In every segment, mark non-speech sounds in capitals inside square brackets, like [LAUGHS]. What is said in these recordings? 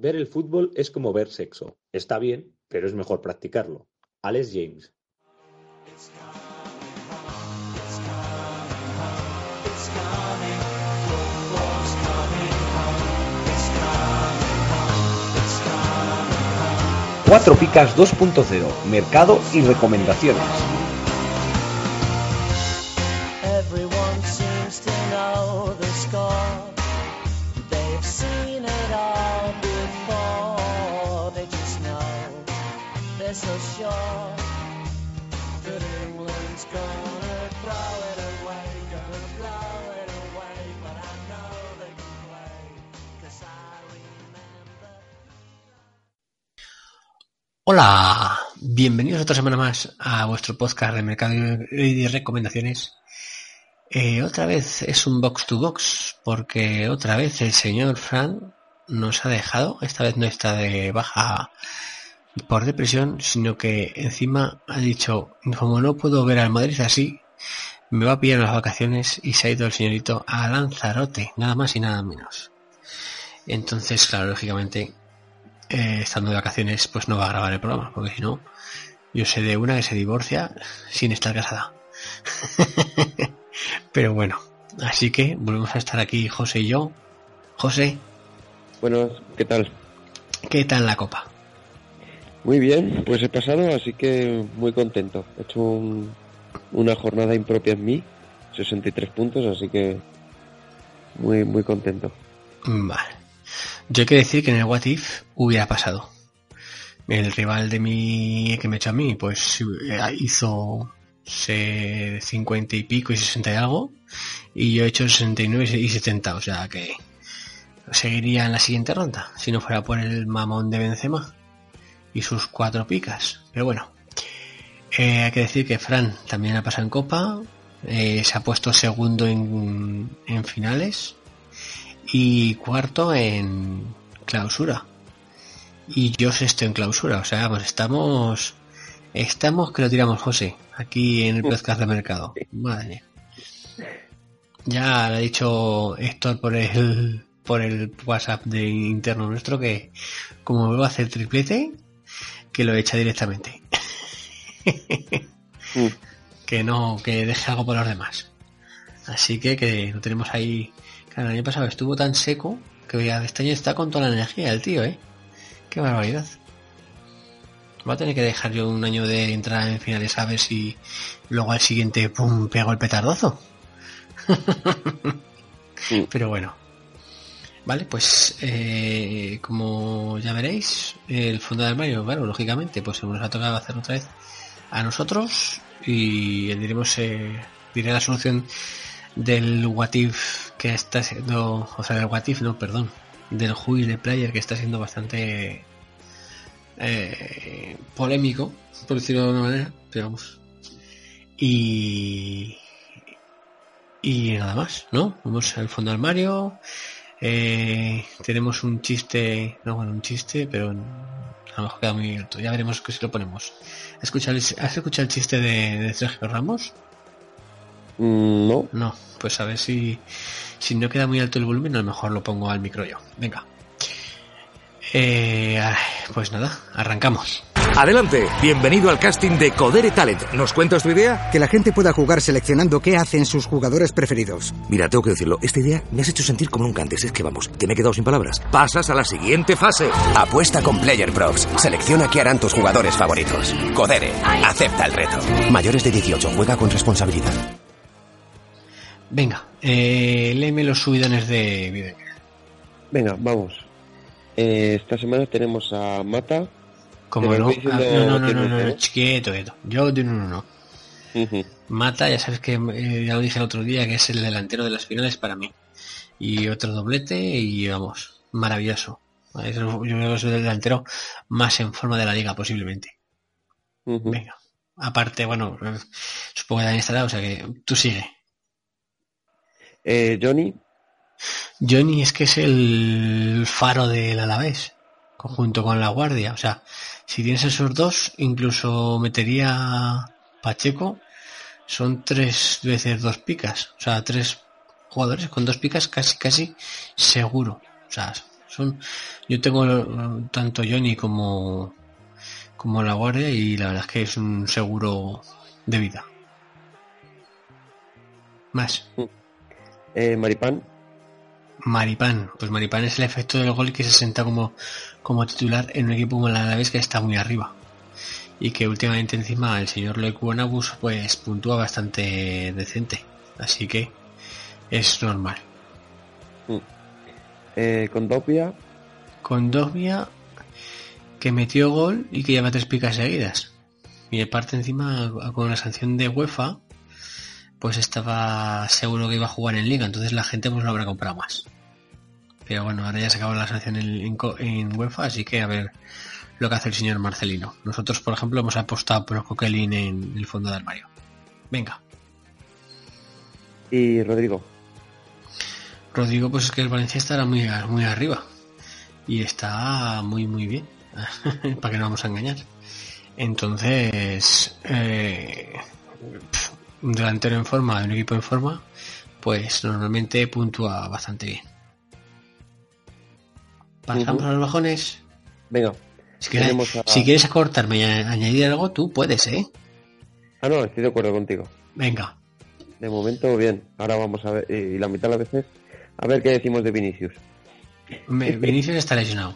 Ver el fútbol es como ver sexo. Está bien, pero es mejor practicarlo. Alex James. Cuatro Picas 2.0, mercado y recomendaciones. Everyone seems to know the score. Hola, bienvenidos otra semana más a vuestro podcast de mercado y recomendaciones. Eh, otra vez es un box to box, porque otra vez el señor Fran nos ha dejado, esta vez no está de baja por depresión, sino que encima ha dicho, como no puedo ver al Madrid así, me va a pillar las vacaciones y se ha ido el señorito a Lanzarote, nada más y nada menos. Entonces, claro, lógicamente, eh, estando de vacaciones, pues no va a grabar el programa, porque si no, yo sé de una que se divorcia sin estar casada. [LAUGHS] Pero bueno, así que volvemos a estar aquí José y yo. José, Bueno, ¿qué tal? ¿qué tal la copa? Muy bien, pues he pasado, así que muy contento. He hecho un- una jornada impropia en mí, 63 puntos, así que muy muy contento. Vale. Yo hay que decir que en el What If hubiera pasado. El rival de mi que me echó a mí, pues eh, hizo se- 50 y pico y 60 y algo. Y yo he hecho 69 y 70, o sea que seguiría en la siguiente ronda, si no fuera por el mamón de Benzema y sus cuatro picas. Pero bueno, eh, hay que decir que Fran también ha pasado en Copa, eh, se ha puesto segundo en, en finales y cuarto en clausura. Y yo sexto en clausura. O sea, vamos, estamos. Estamos que lo tiramos, José, aquí en el podcast de mercado. Madre mía. Ya le ha dicho Héctor por el por el WhatsApp de interno nuestro que como vuelvo a hacer triplete, que lo echa directamente. [LAUGHS] Mm. que no, que deje algo por los demás. Así que, que lo tenemos ahí. Claro, el año pasado estuvo tan seco que este año está con toda la energía el tío, ¿eh? Qué barbaridad. Va a tener que dejar yo un año de entrar en finales a ver si luego al siguiente, pum, pego el petardazo. Sí. [LAUGHS] Pero bueno. Vale, pues eh, como ya veréis, el fondo del armario, claro, lógicamente, pues nos ha tocado hacer otra vez a nosotros y diremos, eh, diré la solución del What If que está siendo, o sea, del What If, no, perdón, del the Player que está siendo bastante eh, polémico, por decirlo de alguna manera, pero vamos. Y y nada más, ¿no? Vamos al fondo del armario. Eh, tenemos un chiste, no bueno, un chiste, pero a lo mejor queda muy alto. Ya veremos que si lo ponemos. ¿Has escuchado el, ¿has escuchado el chiste de, de Sergio Ramos? Mm, no, No, pues a ver si, si no queda muy alto el volumen, a lo mejor lo pongo al micro yo. Venga. Eh, pues nada, arrancamos. Adelante, bienvenido al casting de Codere Talent. ¿Nos cuentas tu idea? Que la gente pueda jugar seleccionando qué hacen sus jugadores preferidos. Mira, tengo que decirlo, esta idea me has hecho sentir como nunca antes. Es que vamos, que me he quedado sin palabras. Pasas a la siguiente fase. Apuesta con Player Props. Selecciona qué harán tus jugadores favoritos. Codere. Acepta el reto. Mayores de 18. Juega con responsabilidad. Venga, eh, léeme los subidones de venga, vamos. Eh, esta semana tenemos a Mata. Como no, diciendo Ah, no, no, no, no, no, ¿eh? quieto, quieto. Yo de uno, no, no. Mata, ya sabes que eh, ya lo dije el otro día, que es el delantero de las finales para mí. Y otro doblete y vamos, maravilloso. Es el- yo creo que es el delantero más en forma de la liga posiblemente. Venga. Aparte, bueno, supongo que también estará, o sea que tú sigue. Eh, Johnny, Johnny es que es el faro del Alavés, junto con la Guardia. O sea, si tienes esos dos, incluso metería Pacheco. Son tres veces dos picas. O sea, tres jugadores con dos picas casi, casi seguro. O sea, Son, yo tengo eh, tanto Johnny como como la guardia y la verdad es que es un seguro de vida. Más. Eh, Maripán, Maripán. Pues Maripán es el efecto del gol que se senta como, como titular en un equipo como el Alavés que está muy arriba. Y que últimamente encima el señor Loic Bonabus pues puntúa bastante decente. Así que es normal. eh, Condopia, Con Dogbia que metió gol y que lleva tres picas seguidas. Y aparte encima con la sanción de UEFA pues estaba seguro que iba a jugar en liga, entonces la gente pues lo habrá comprado más. Pero bueno, ahora ya se acabó la sanción en, en UEFA, así que a ver lo que hace el señor Marcelino. Nosotros, por ejemplo, hemos apostado por Coquelin en el fondo de armario. Venga, y Rodrigo. Rodrigo, pues es que el Valencia estará muy, muy arriba. Y está muy, muy bien. [LAUGHS] Para que no vamos a engañar. Entonces, eh, un delantero en forma, un equipo en forma, pues normalmente puntúa bastante bien. Pasamos Ujú. a los bajones. Venga. Si quieres, a- si quieres acortarme y añadir algo, tú puedes, ¿eh? Ah, no, estoy de acuerdo contigo. Venga. De momento, bien. Ahora vamos a ver, eh, y la mitad de las veces, a ver qué decimos de Vinicius. Me- Vinicius está lesionado.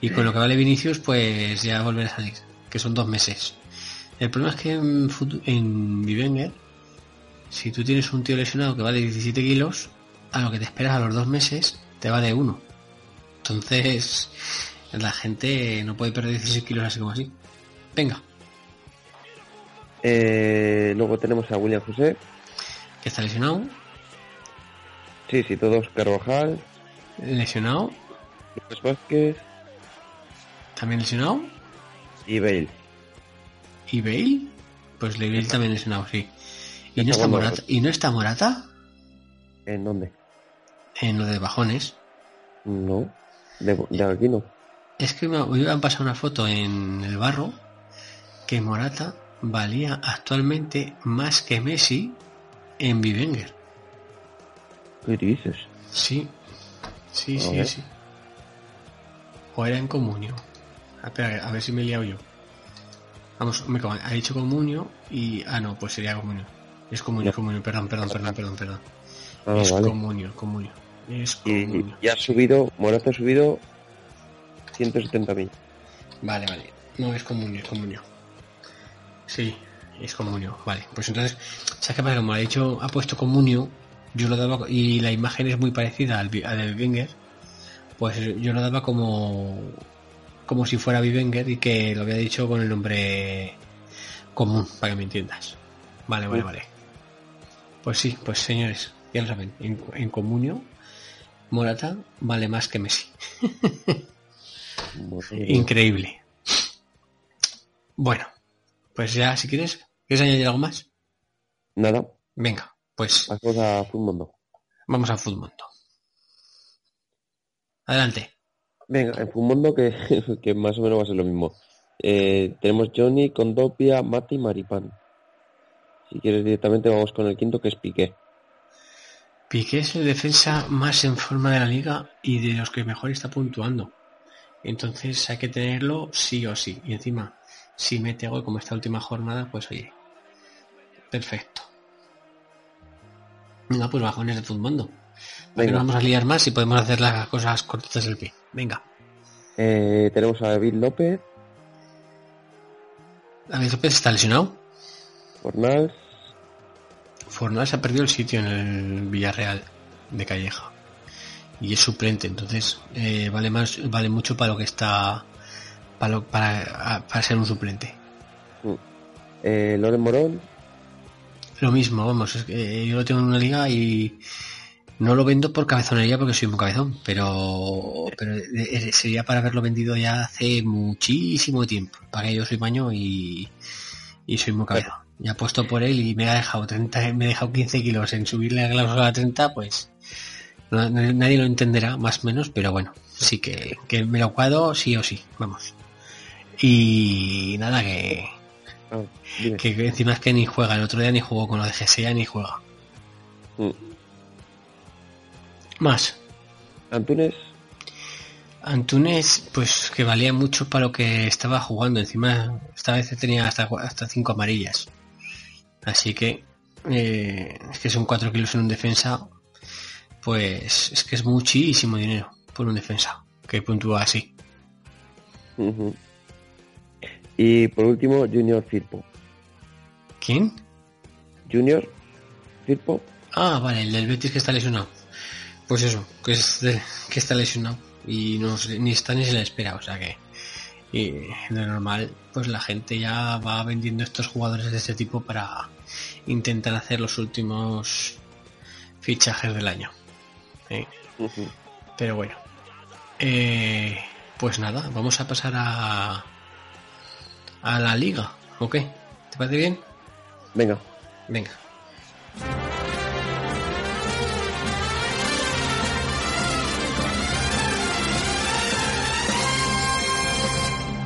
Y con lo que vale Vinicius, pues ya volverá a salir. Que son dos meses. El problema es que en, en Bivenger, si tú tienes un tío lesionado que vale 17 kilos, a lo que te esperas a los dos meses, te vale uno. Entonces, la gente no puede perder 16 kilos así como así. Venga, Eh, luego tenemos a William José. que está lesionado. Sí, sí, todos. Carvajal, Lesionado. Lucas Vázquez También lesionado. y Bale. ¿Y Bale? Pues Bale también lesionado, sí. ¿Y no, Está. Morata, ¿Y no está Morata? ¿En dónde? En lo de bajones. No. De, de aquí no. Es que me me han pasado una foto en el barro que Morata valía actualmente más que Messi en Bivenger. ¿Qué dices? Sí, sí, A sí, ver. sí. O era en comunio. Ah, Espera, a ver si me he liado yo. Vamos, me co- ha dicho comunio y... Ah, no, pues sería comunio. Es comunio, No. comunio, perdón, perdón, perdón, perdón, perdón. Ah, es vale. comunio, comunio. Es Y, comunio. y ha subido, Morata ha subido 170.000. Vale, vale. No es comunio, es comunio. Sí, es comunio. Vale, pues entonces, ¿sabes qué pasa? Como ha dicho, ha puesto comunio, yo lo daba, y la imagen es muy parecida al, al del Wenger, pues yo lo daba como, como si fuera Bivenger y que lo había dicho con el nombre común, para que me entiendas. Vale, vale, vale. Pues sí, pues señores, ya lo saben, en, en comunio, Morata vale más que Messi. [LAUGHS] Increíble. Bueno, pues ya, si quieres, ¿quieres añadir algo más? Nada, Venga, pues pasamos a Mundo. vamos al fútbol. Adelante. Venga, en Mundo que, [LAUGHS] que más o menos va a ser lo mismo. Eh, tenemos Johnny, Condopia, Mati y Maripán. Si quieres directamente vamos con el quinto que es Piqué. Piqué es el defensa más en forma de la liga y de los que mejor está puntuando. Entonces hay que tenerlo sí o sí. Y encima, si mete gol como esta última jornada, pues oye, perfecto. Venga, pues bajones de fútbol. Venga. Nos vamos a liar más y podemos hacer las cosas cortitas del pie. Venga. Eh, tenemos a David López, David López está lesionado. Fornals, Fornals ha perdido el sitio en el Villarreal de Calleja y es suplente, entonces eh, vale más, vale mucho para lo que está para, lo- para, para ser un suplente. eh, Loren Morón, Lo mismo, vamos, es que yo lo tengo en una liga y no lo vendo por cabezonería porque soy muy cabezón, pero, pero eh, eh, sería para haberlo vendido ya hace muchísimo tiempo, para que yo soy maño y, y soy muy cabezón. He apuesto por él y me ha dejado 30, me ha dejado 15 kilos en subirle la cláusula a 30, pues no- no- nadie lo entenderá, más o menos, pero bueno, sí que, que me lo cuadro sí o sí, vamos. Y nada, que, ah, que encima es que ni juega, el otro día ni jugó con lo de GSA ni juega. Mm. Más, Antunes, Antunes, pues que valía mucho para lo que estaba jugando. Encima, esta vez tenía hasta, hasta cinco amarillas. Así que, eh, es que son 4 kilos en un defensa. Pues es que es muchísimo dinero por un defensa que puntúa así. Y por último, Junior Firpo. ¿Quién? Junior Firpo. Ah, vale, el del Betis que está lesionado. Pues eso, que, es de- que está lesionado. Y no se- ni está ni se le espera, o sea que. Y de normal, pues la gente ya va vendiendo estos jugadores de este tipo para intentar hacer los últimos fichajes del año. ¿eh? Pero bueno. Eh, pues nada, vamos a pasar a. a la liga, ¿o qué? ¿Te parece bien? Venga. Venga.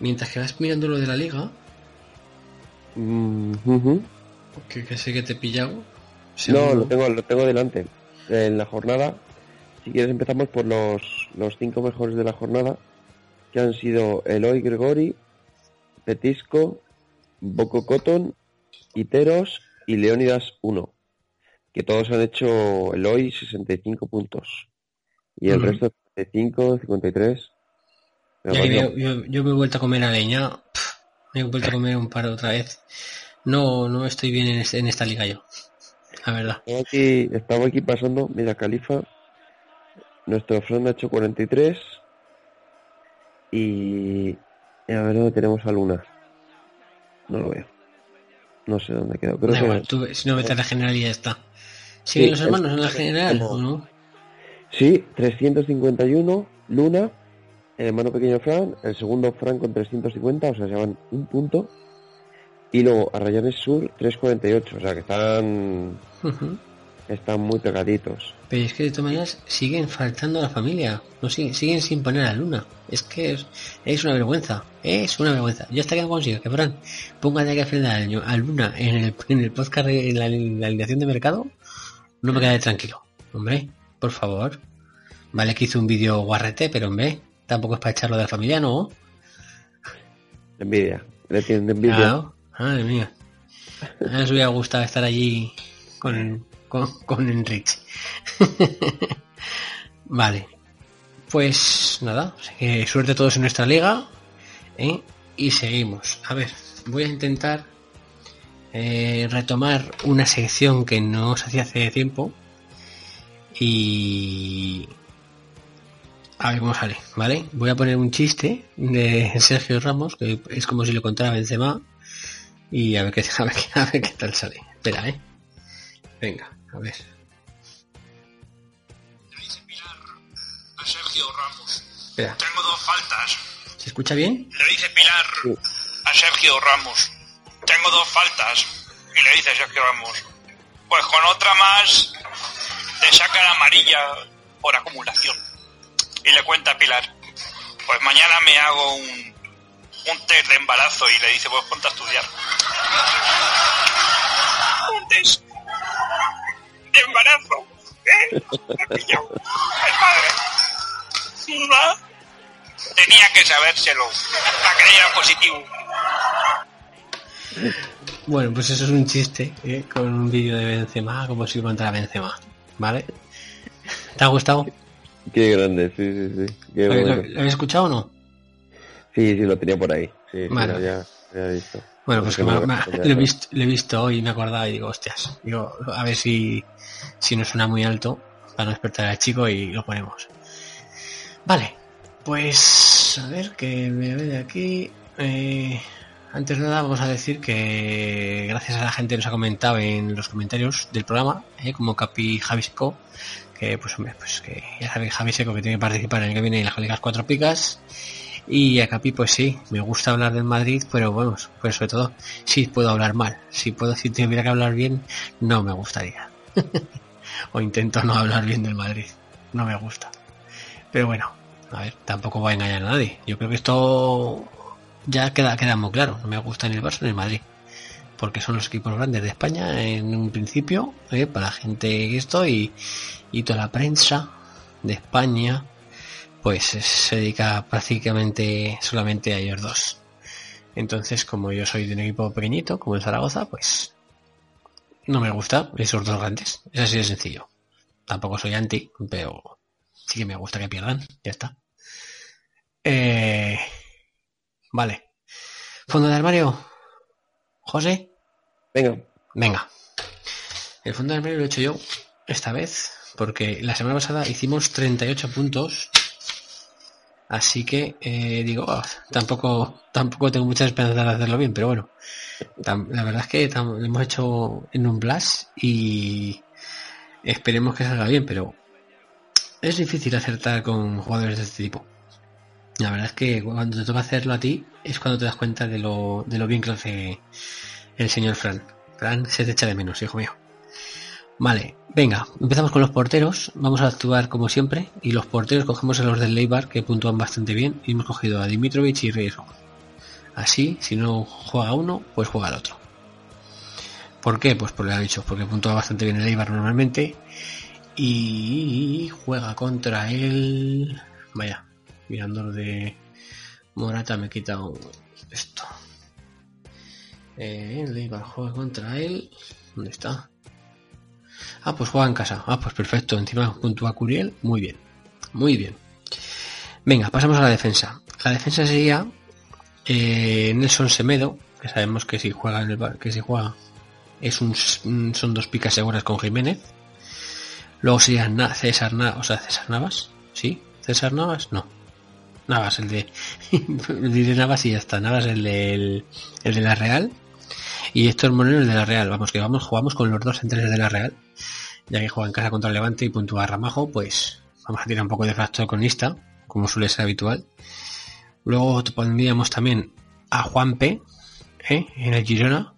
Mientras que vas mirando lo de la liga, Mm, que, que sé que te he pillado. No, lo tengo, lo tengo delante. En la jornada, si quieres empezamos por los, los cinco mejores de la jornada, que han sido Eloy Gregori, Petisco, Boco Cotton, Iteros y Leónidas 1. Que todos han hecho Eloy 65 puntos. Y el Ujú. resto 55, 53. Ya que yo, yo- yo me he vuelto a comer la leña. me he vuelto a comer un par otra vez. No, no estoy bien en, este- en esta liga yo. La verdad. Aquí, estaba aquí pasando, mira, Califa. Nuestro Fran ha hecho 43. Y. y a ver dónde tenemos a Luna. No lo veo. No sé dónde quedó. Creo Da que. igual, tú, si no vete a la general y ya está. ¿Siguen Sí, los hermanos en la general como- o no? Sí, 351. Luna. El hermano pequeño Fran. El segundo Fran con 350. O sea, se llevan un punto. Y luego Arrayanes Sur 348. O sea, que están. Están muy pegaditos. Pero es que de todas maneras siguen faltando a la familia. No siguen, siguen sin poner a Luna. Es que es, es una vergüenza. Es una vergüenza. Yo hasta que no consiga que Fran ponga de aquí a final de año a Luna en el, en el podcast en la, en la alineación de mercado, no me quedaré tranquilo. Hombre, por favor. Vale que hice un vídeo guarrete, pero hombre, tampoco es para echarlo de la familia, ¿no? Envidia. Le tienen envidia. Claro. Madre mía. Mí me hubiera gustado estar allí con, con, con Enrich. [LAUGHS] vale. Pues nada, que suerte a todos en nuestra liga. ¿eh? Y seguimos. A ver, voy a intentar eh, retomar una sección que no se hacía hace tiempo. Y... A ver cómo sale, ¿vale? Voy a poner un chiste de Sergio Ramos, que es como si lo contara Benzema. Y a ver qué, [LAUGHS] a ver, qué- a ver qué tal sale. Espera, ¿eh? Venga, a ver. a Sergio Ramos. Espera, Tengo dos faltas. ¿se escucha bien? Le dice Pilar a Sergio Ramos. Tengo dos faltas. Y le dice Sergio Ramos. Pues con otra más te sacan amarilla por acumulación. Y le cuenta a Pilar. Pues mañana me hago un, un test de embarazo y le dice, pues ponte a estudiar. Un test de embarazo. ¿Eh? Me ha pillado. El padre. ¿No? Tenía que sabérselo para que diera positivo. Bueno, pues eso es un chiste, ¿eh? Con un vídeo de Benzema, como si contara Benzema. ¿Vale? ¿Te ha gustado? Qué grande, sí, sí, sí. Qué ¿Lo, bueno. lo- habéis escuchado o no? Sí, sí, lo tenía por ahí. Sí, Vale. visto. Bueno, pues que me- me- lo, he visto, lo he visto hoy y me acordaba y digo, hostias, digo, a ver si, si no suena muy alto para no despertar al chico y lo ponemos. Vale, pues a ver que me ve de aquí. Eh, antes de nada vamos a decir que gracias a la gente que nos ha comentado en los comentarios del programa, eh, como Capi Javi Seco, que pues hombre, pues que ya sabéis Javi Seco que tiene que participar en el que viene en las ligas cuatro picas. Y a Capi, pues sí, me gusta hablar del Madrid, pero bueno, pues sobre todo, si puedo hablar mal. Si puedo, si tuviera que hablar bien, no me gustaría. [LAUGHS] o intento no hablar bien del Madrid. No me gusta. Pero bueno, a ver, tampoco voy a engañar a nadie. Yo creo que esto ya queda, queda muy claro. No me gusta ni el Barça ni el Madrid. Porque son los equipos grandes de España en un principio, ¿eh? para la gente esto y, y toda la prensa de España, pues es- se dedica prácticamente solamente a ellos dos. Entonces, como yo soy de un equipo pequeñito, como el Zaragoza, pues no me gusta esos dos grandes. Es así de sencillo. Tampoco soy anti, pero sí que me gusta que pierdan. Ya está. Eh, vale. Fondo de armario. José. Venga. Venga. El fondo de armario lo he hecho yo esta vez porque la semana pasada hicimos 38 puntos. Así que eh, digo, ah, tampoco tampoco tengo muchas esperanzas de hacerlo bien, pero bueno. La verdad es que lo hemos hecho en un blast y esperemos que salga bien, pero es difícil acertar con jugadores de este tipo. La verdad es que cuando te toca hacerlo a ti es cuando te das cuenta de lo, de lo bien que lo hace el señor Fran. Fran se te echa de menos, hijo mío. Vale, venga, empezamos con los porteros. Vamos a actuar como siempre. Y los porteros cogemos a los del Leibar que puntúan bastante bien. Y hemos cogido a Dimitrovich y Rojo. Así, si no juega uno, pues juega el otro. ¿Por qué? Pues porque lo he dicho, porque puntúa bastante bien el Eibar normalmente. Y juega contra él. Vaya, mirando lo de Morata me he quitado esto. Eh, el Eibar juega contra él. ¿Dónde está? Ah, pues juega en casa. Ah, pues perfecto. Encima puntúa Curiel. Muy bien. Muy bien. Venga, pasamos a la defensa. La defensa sería eh, Nelson Semedo, que sabemos que si juega en el que si juega es un, son dos picas seguras con Jiménez. Luego sería Na- César Na- o sea, César Navas, ¿sí? César Navas, no. Navas, el de [LAUGHS] diré Navas y ya está. Navas el del el de la Real y Héctor Moreno el de la Real. Vamos que vamos jugamos con los dos centrales de la Real. Ya que juega en casa contra Levante y puntúa Ramajo, pues vamos a tirar un poco de factor cronista, como suele ser habitual. Luego pondríamos también a Juan P. ¿eh? en el Girona,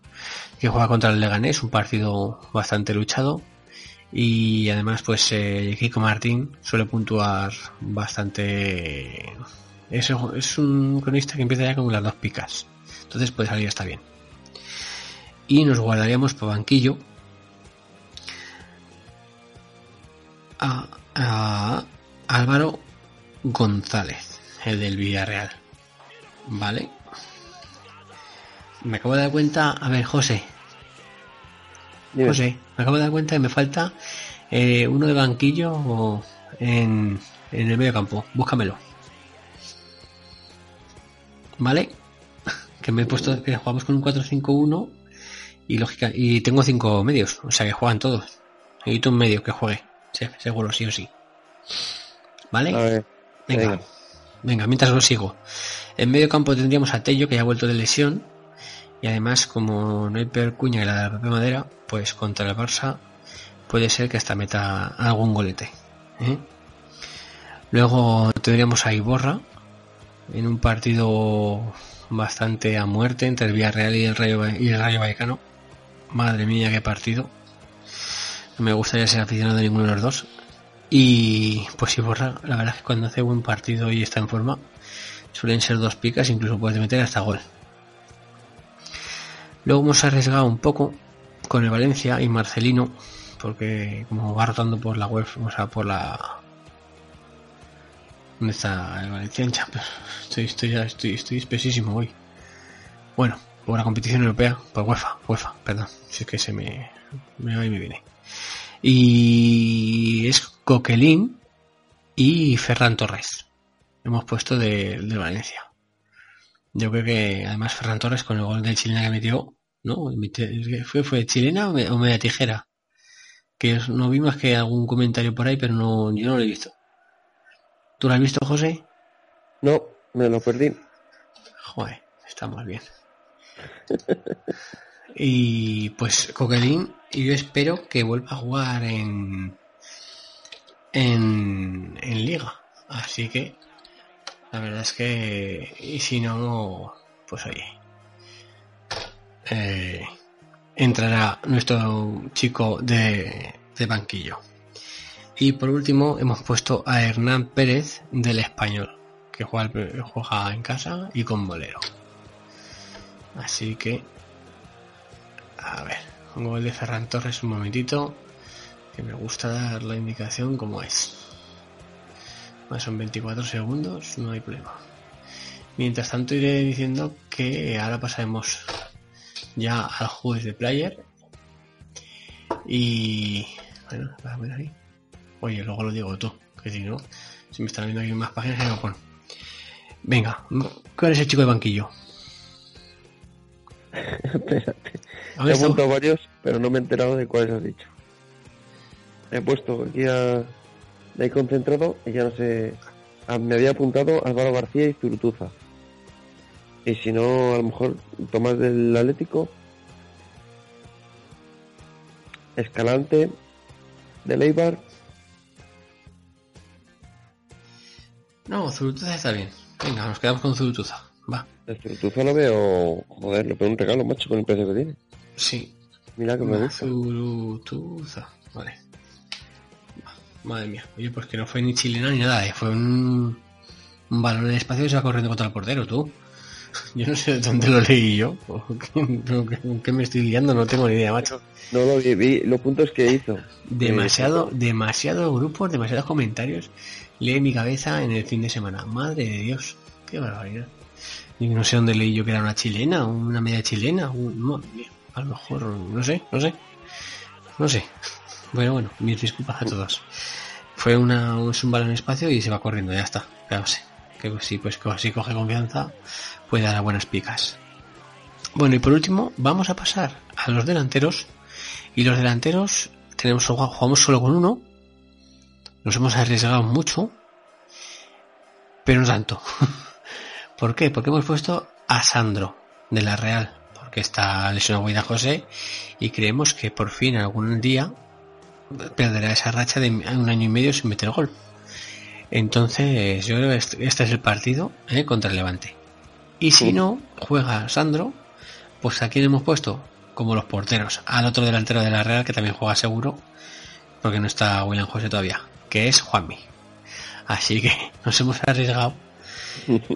que juega contra el Leganés, un partido bastante luchado. Y además, pues eh, Kiko Martín suele puntuar bastante. Es, es un cronista que empieza ya con las dos picas. Entonces puede salir hasta bien. Y nos guardaríamos por banquillo a, a Álvaro González, el del Villarreal. Vale. Me acabo de dar cuenta, a ver, José. Dime. José, me acabo de dar cuenta que me falta eh, uno de banquillo o en, en el medio campo. Búscamelo. ¿Vale? [LAUGHS] Que me he puesto que jugamos con un 4-5-1 y lógica y tengo cinco medios, o sea que juegan todos. Necesito un medio que juegue, sí, seguro, sí o sí. ¿Vale? Ver, Venga. venga. Venga, mientras lo sigo. En medio campo tendríamos a Tello, que ya ha vuelto de lesión. Y además, como no hay peor cuña que la de la propia madera, pues contra el Barça puede ser que hasta meta algún golete. ¿eh? Luego tendríamos a Iborra en un partido bastante a muerte entre el Villarreal y el Rayo, y el Rayo Vallecano. Madre mía, qué partido. No me gustaría ser aficionado de ninguno de los dos. Y pues Iborra, la verdad es que cuando hace buen partido y está en forma, suelen ser dos picas, incluso puedes meter hasta gol. Luego hemos arriesgado un poco con el Valencia y Marcelino, porque como va rotando por la web, o sea, por la... ¿Dónde está el Valencia? Estoy, estoy, estoy, estoy espesísimo hoy. Bueno, por la competición europea, por UEFA, UEFA, perdón, si es que se me, me va y me viene. Y es Coquelin y Ferran Torres. Hemos puesto de, de Valencia. Yo creo que además Ferran Torres con el gol de chilena que metió, ¿no? ¿Fue, fue chilena o, me- o media tijera? Que no vimos que algún comentario por ahí, pero no, yo no lo he visto. ¿Tú lo has visto, José? No, me lo perdí. Joder, estamos bien. [LAUGHS] Y pues Coquelin, yo espero que vuelva a jugar en, en, en Liga. Así que la verdad es que, y si no, pues oye, eh, entrará nuestro chico de, de banquillo. Y por último hemos puesto a Hernán Pérez del Español, que juega en casa y con bolero. Así que, a ver, un gol de Ferran Torres un momentito, que me gusta dar la indicación como es. Son 24 segundos, no hay problema. Mientras tanto iré diciendo que ahora pasaremos ya al juez de player. Y bueno, a ver ahí. Oye, luego lo digo tú, que si no, si me están viendo aquí más páginas, pon. Venga, ¿cuál es el chico de banquillo? Espérate. ¿Dónde He apuntado varios, pero no me he enterado de cuáles has dicho. He puesto aquí a... De ahí concentrado y ya no sé... ah, me había apuntado Álvaro García y Zurutuza. Y si no, a lo mejor Tomás del Atlético. Escalante. De Leibar. No, Zurutuza está bien. Venga, nos quedamos con Zurutuza. Va. El Zurutuza lo veo... Joder, le pego un regalo, macho, con el precio que tiene. Sí. Mira que me gusta. Zurutuza. Vale. Va. Madre mía. Oye, pues que no fue ni chilena ni nada, eh. Fue un, un balón en el espacio y se va corriendo contra el portero, tú. [LAUGHS] Yo no sé de dónde lo leí yo. [LAUGHS] qué- qué- me estoy liando? No tengo ni idea, macho. No lo vi, vi los puntos que hizo. Demasiado, Eh, demasiado grupos, demasiados comentarios. Lee mi cabeza en el fin de semana. Madre de Dios, qué barbaridad. Y no sé dónde leí yo que era una chilena, una media chilena, un- a lo mejor, no sé, no sé, no sé. Bueno, bueno, mis disculpas a todos. Fue una, es un balón espacio y se va corriendo, ya está. Claro, sé. Que pues, sí, pues si coge confianza, puede dar buenas picas. Bueno, y por último, vamos a pasar a los delanteros. Y los delanteros tenemos jugamos solo con uno. Nos hemos arriesgado mucho, pero no tanto. [LAUGHS] ¿Por qué? Porque hemos puesto a Sandro de la Real, porque está lesionado Guaida José y creemos que por fin algún día perderá esa racha de un año y medio sin meter gol. Entonces, yo creo que este este es el partido ¿eh? contra el Levante. Y si no juega Sandro, pues aquí le hemos puesto como los porteros al otro delantero de la Real que también juega seguro, porque no está William José todavía, que es Juanmi. Así que [LAUGHS] nos hemos arriesgado,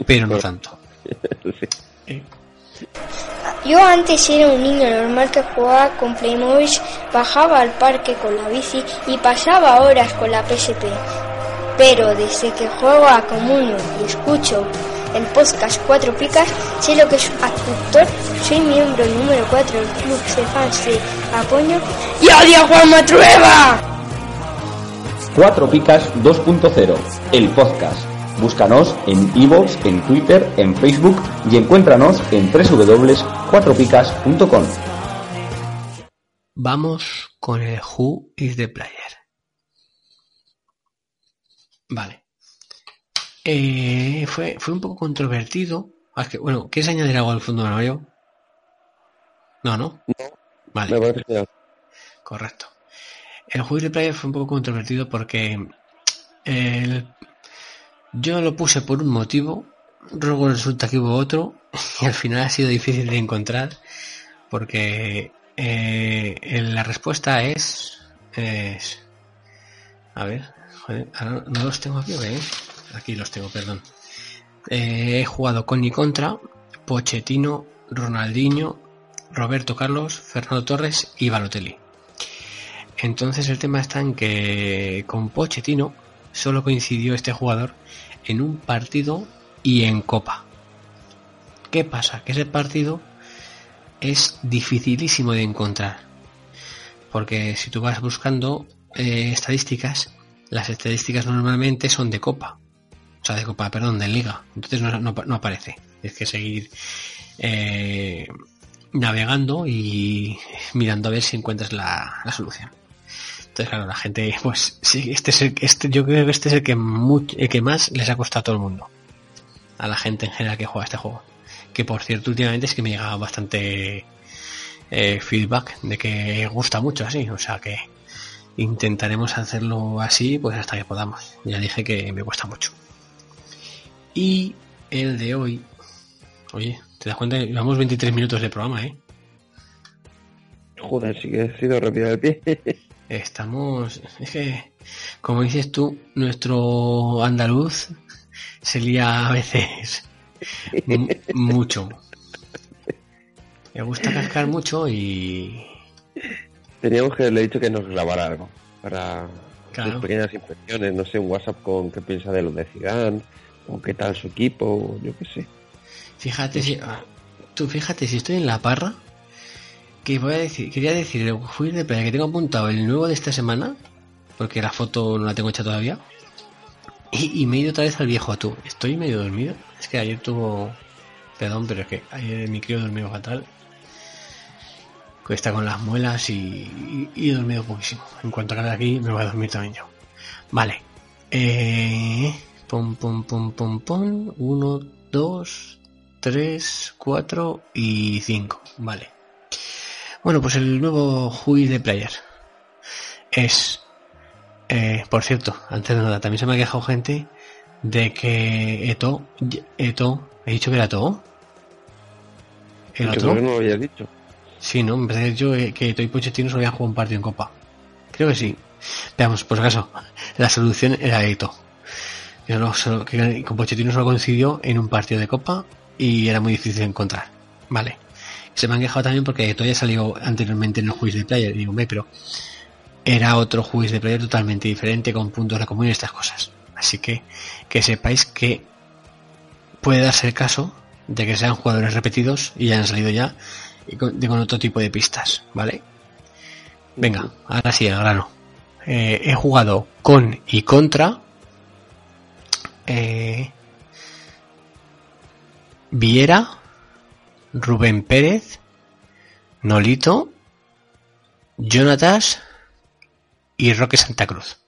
pero no tanto. Yo antes era un niño normal que jugaba con Playmobil, bajaba al parque con la bici y pasaba horas con la PSP. Pero desde que juego a Comunio y escucho el podcast Cuatro Picas, sé lo que es un actor, soy miembro número 4 del club de fans de Apoño y odio a Juan Matrueva. 4 Picas 2.0, el podcast. Búscanos en iVoox, en Twitter, en Facebook y encuéntranos en www.4picas.com. Vamos con el Who is the Player. Vale. Eh, fue, fue un poco controvertido. Ah, es que, bueno, ¿quieres añadir algo al fondo de Mario? No, no. Vale. Me parece genial. Correcto. El Who is the Player fue un poco controvertido porque el- yo lo puse por un motivo, luego resulta que hubo otro [LAUGHS] y al final ha sido difícil de encontrar porque eh, la respuesta es, es a ver, joder, no los tengo aquí, ¿eh? aquí los tengo, perdón. Eh, he jugado con y contra Pochettino, Ronaldinho, Roberto Carlos, Fernando Torres y Balotelli. Entonces el tema está en que con Pochettino solo coincidió este jugador en un partido y en Copa. ¿Qué pasa? Que ese partido es dificilísimo de encontrar. Porque si tú vas buscando eh, estadísticas, las estadísticas normalmente son de Copa. O sea, de Copa, perdón, de Liga. Entonces no, aparece. Tienes que seguir eh, navegando y mirando a ver si encuentras la solución. Entonces, claro, la gente, [LAUGHS] pues sí, este es el, este, yo creo que este es el que, much- el que más les ha costado a todo el mundo. A la gente en general que juega este juego. Que por cierto, últimamente es que me llega bastante eh, feedback de que gusta mucho así. O sea que intentaremos hacerlo así, pues hasta que podamos. Ya dije que me cuesta mucho. Y el de hoy, oye, te das cuenta, llevamos 23 minutos de programa, ¿eh? Joder, sí que he sido rápido de pie. [LAUGHS] Estamos, es que, como dices tú, nuestro andaluz se lía a veces mu- mucho. Le gusta cascar mucho y Teníamos que haberle dicho que nos grabara algo para Claro. sus pequeñas impresiones, no sé, un WhatsApp con qué piensa de lo de Zidane o qué tal su equipo, yo qué sé. fíjate si, ah, tú fíjate si estoy en la parra, que voy a decir, quería decir el juiz de playa que tengo apuntado el nuevo de esta semana, porque la foto no la tengo hecha todavía, y, me he ido otra vez al viejo tú. Estoy medio dormido, es que ayer tuvo, perdón, pero es que ayer mi crío dormido fatal. está con las muelas y, y- he dormido poquísimo. En cuanto acabe aquí, me voy a dormir también yo. Vale. Eh, pum, pum, pum, pum, pum. Uno, dos, tres, cuatro y cinco. Vale. Bueno, pues el nuevo juiz de player es, eh, por cierto, antes de nada, también se me ha quejado gente de que Eto, Eto, he dicho que era Eto. ¿El Yo otro? creo que no lo habías dicho. Sí, ¿no? Me parece yo eh, que Toy Pochettino solo había jugado un partido en Copa. Creo que sí. Veamos, por si acaso, la solución era Eto. Que, solo- solo- que con Pochettino solo coincidió en un partido de Copa y era muy difícil de encontrar. Vale. Se me han quejado también porque Eto ya salió anteriormente en el juicio de player. Digo, "Hombre, pero era otro juicio de player totalmente diferente con puntos de común y estas cosas. Así que que sepáis que puede darse el caso de que sean jugadores repetidos y hayan salido ya y con otro tipo de pistas, ¿vale? Venga, ahora sí, al grano. Eh, he jugado con y contra eh, Viera, Rubén Pérez, Nolito, Jonatas y Roque Santa Cruz.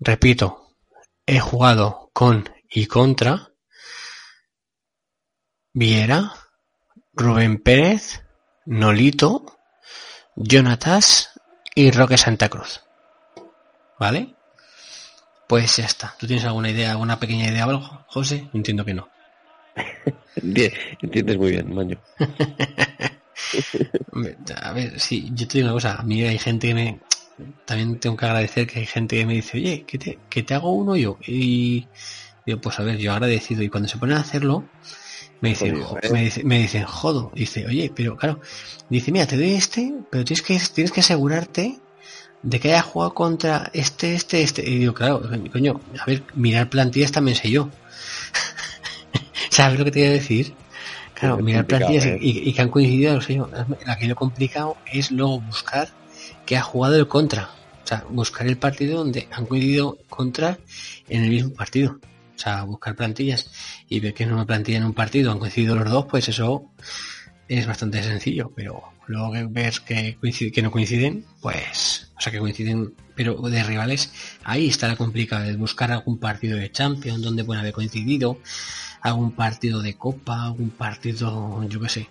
Repito, he jugado con y contra Viera, Rubén Pérez, Nolito, Jonatas y Roque Santa Cruz. ¿Vale? Pues ya está. ¿Tú tienes alguna idea, alguna pequeña idea o algo, José? Entiendo que no. Entiendes muy bien, Maño. [LAUGHS] A ver, sí, yo te digo una cosa. A mí hay gente que me... También tengo que agradecer que hay gente que me dice, oye, que te, que te hago uno yo. Y digo, pues a ver, yo agradecido. Y cuando se ponen a hacerlo, me dicen, jo- ¿eh? me, dice- me dicen, jodo. Dice, oye, pero claro, dice, mira, te doy este, pero tienes que, tienes que asegurarte de que haya jugado contra este, este, este. Y digo, claro, coño, a ver, mirar plantillas también sé yo. ¿Sabes lo que te quiero decir? Claro, mirar plantillas ¿eh? y, que han coincidido, no sé yo. La que lo complicado es luego buscar que ha jugado el contra. O sea, buscar el partido donde han coincidido contra en el mismo partido. O sea, buscar plantillas y ver que en una plantilla en un partido han coincidido los dos, pues eso es bastante sencillo. Pero luego que ver que, coincide- que no coinciden, pues, o sea, que coinciden, pero de rivales, ahí está la complicada, es buscar algún partido de Champions donde pueden haber coincidido, algún partido de Copa, algún partido, yo qué sé.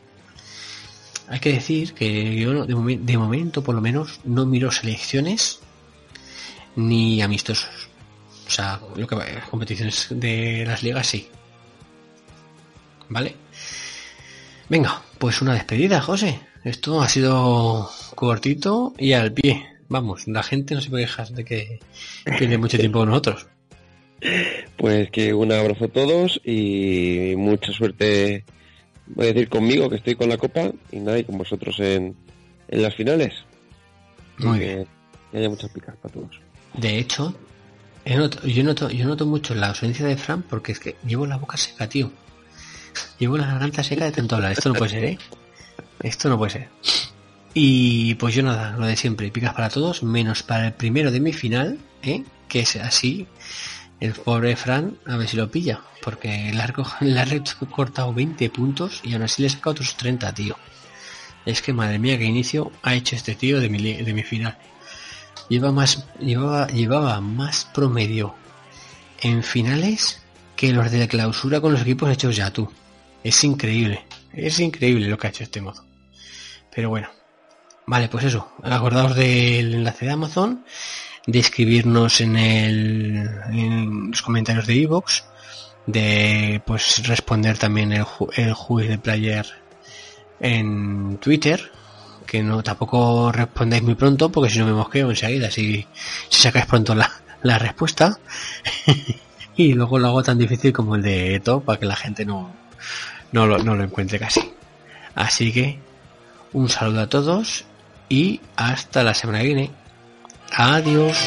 Hay que decir que yo de, de momento, por lo menos, no miro selecciones ni amistosos. O sea, lo que competiciones de las ligas sí. ¿Vale? Venga, pues una despedida, José. Esto ha sido cortito y al pie. Vamos, la gente no se puede quejar de que pierde mucho [LAUGHS] tiempo con nosotros. Pues que un abrazo a todos y mucha suerte, voy a decir conmigo, que estoy con la copa y nada, y con vosotros en, en las finales. Muy bien. Que, haya muchas picas para todos. De hecho, he noto- yo, noto, yo noto mucho la ausencia de Fran porque es que llevo la boca seca, tío. Llevo la garganta seca de tanto hablar. Esto no puede ser, ¿eh? [LAUGHS] Esto no puede ser. Y pues yo nada, lo de siempre, picas para todos, menos para el primero de mi final, ¿eh? Que es así. El pobre Fran, a ver si lo pilla. Porque le ha, reco- [LAUGHS] le ha recortado 20 puntos y aún así le he sacado otros 30, tío. Es que madre mía, qué inicio ha hecho este tío de mi, de mi final. Lleva más, llevaba, llevaba más promedio en finales que los de la clausura con los equipos hechos ya tú. Es increíble. Es increíble lo que ha hecho este modo. Pero bueno. Vale, pues eso. Acordaos del enlace de Amazon. De escribirnos en el, en los comentarios de iVoox. De pues responder también el, el juez de player en Twitter. Que no tampoco respondáis muy pronto porque si no me mosqueo enseguida. Si, si sacáis pronto la, la respuesta. [LAUGHS] y luego lo hago tan difícil como el de Eto para que la gente no, no lo, no lo encuentre casi. Así que un saludo a todos y hasta la semana que viene. Adiós.